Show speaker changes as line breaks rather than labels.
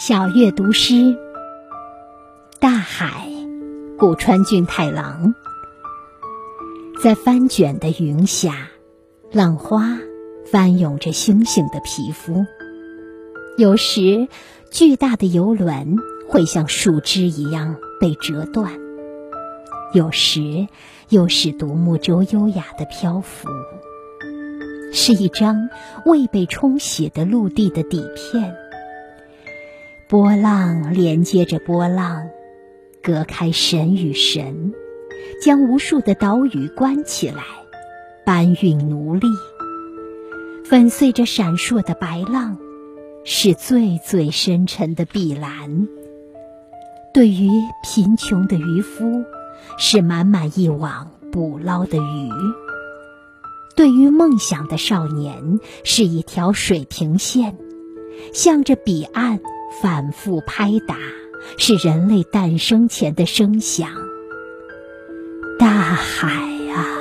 小月读诗，大海，古川俊太郎。在翻卷的云下，浪花翻涌着星星的皮肤。有时，巨大的游轮会像树枝一样被折断；有时，又是独木舟优雅的漂浮。是一张未被冲洗的陆地的底片。波浪连接着波浪，隔开神与神，将无数的岛屿关起来，搬运奴隶。粉碎着闪烁的白浪，是最最深沉的碧蓝。对于贫穷的渔夫，是满满一网捕捞的鱼；对于梦想的少年，是一条水平线，向着彼岸。反复拍打，是人类诞生前的声响。大海啊。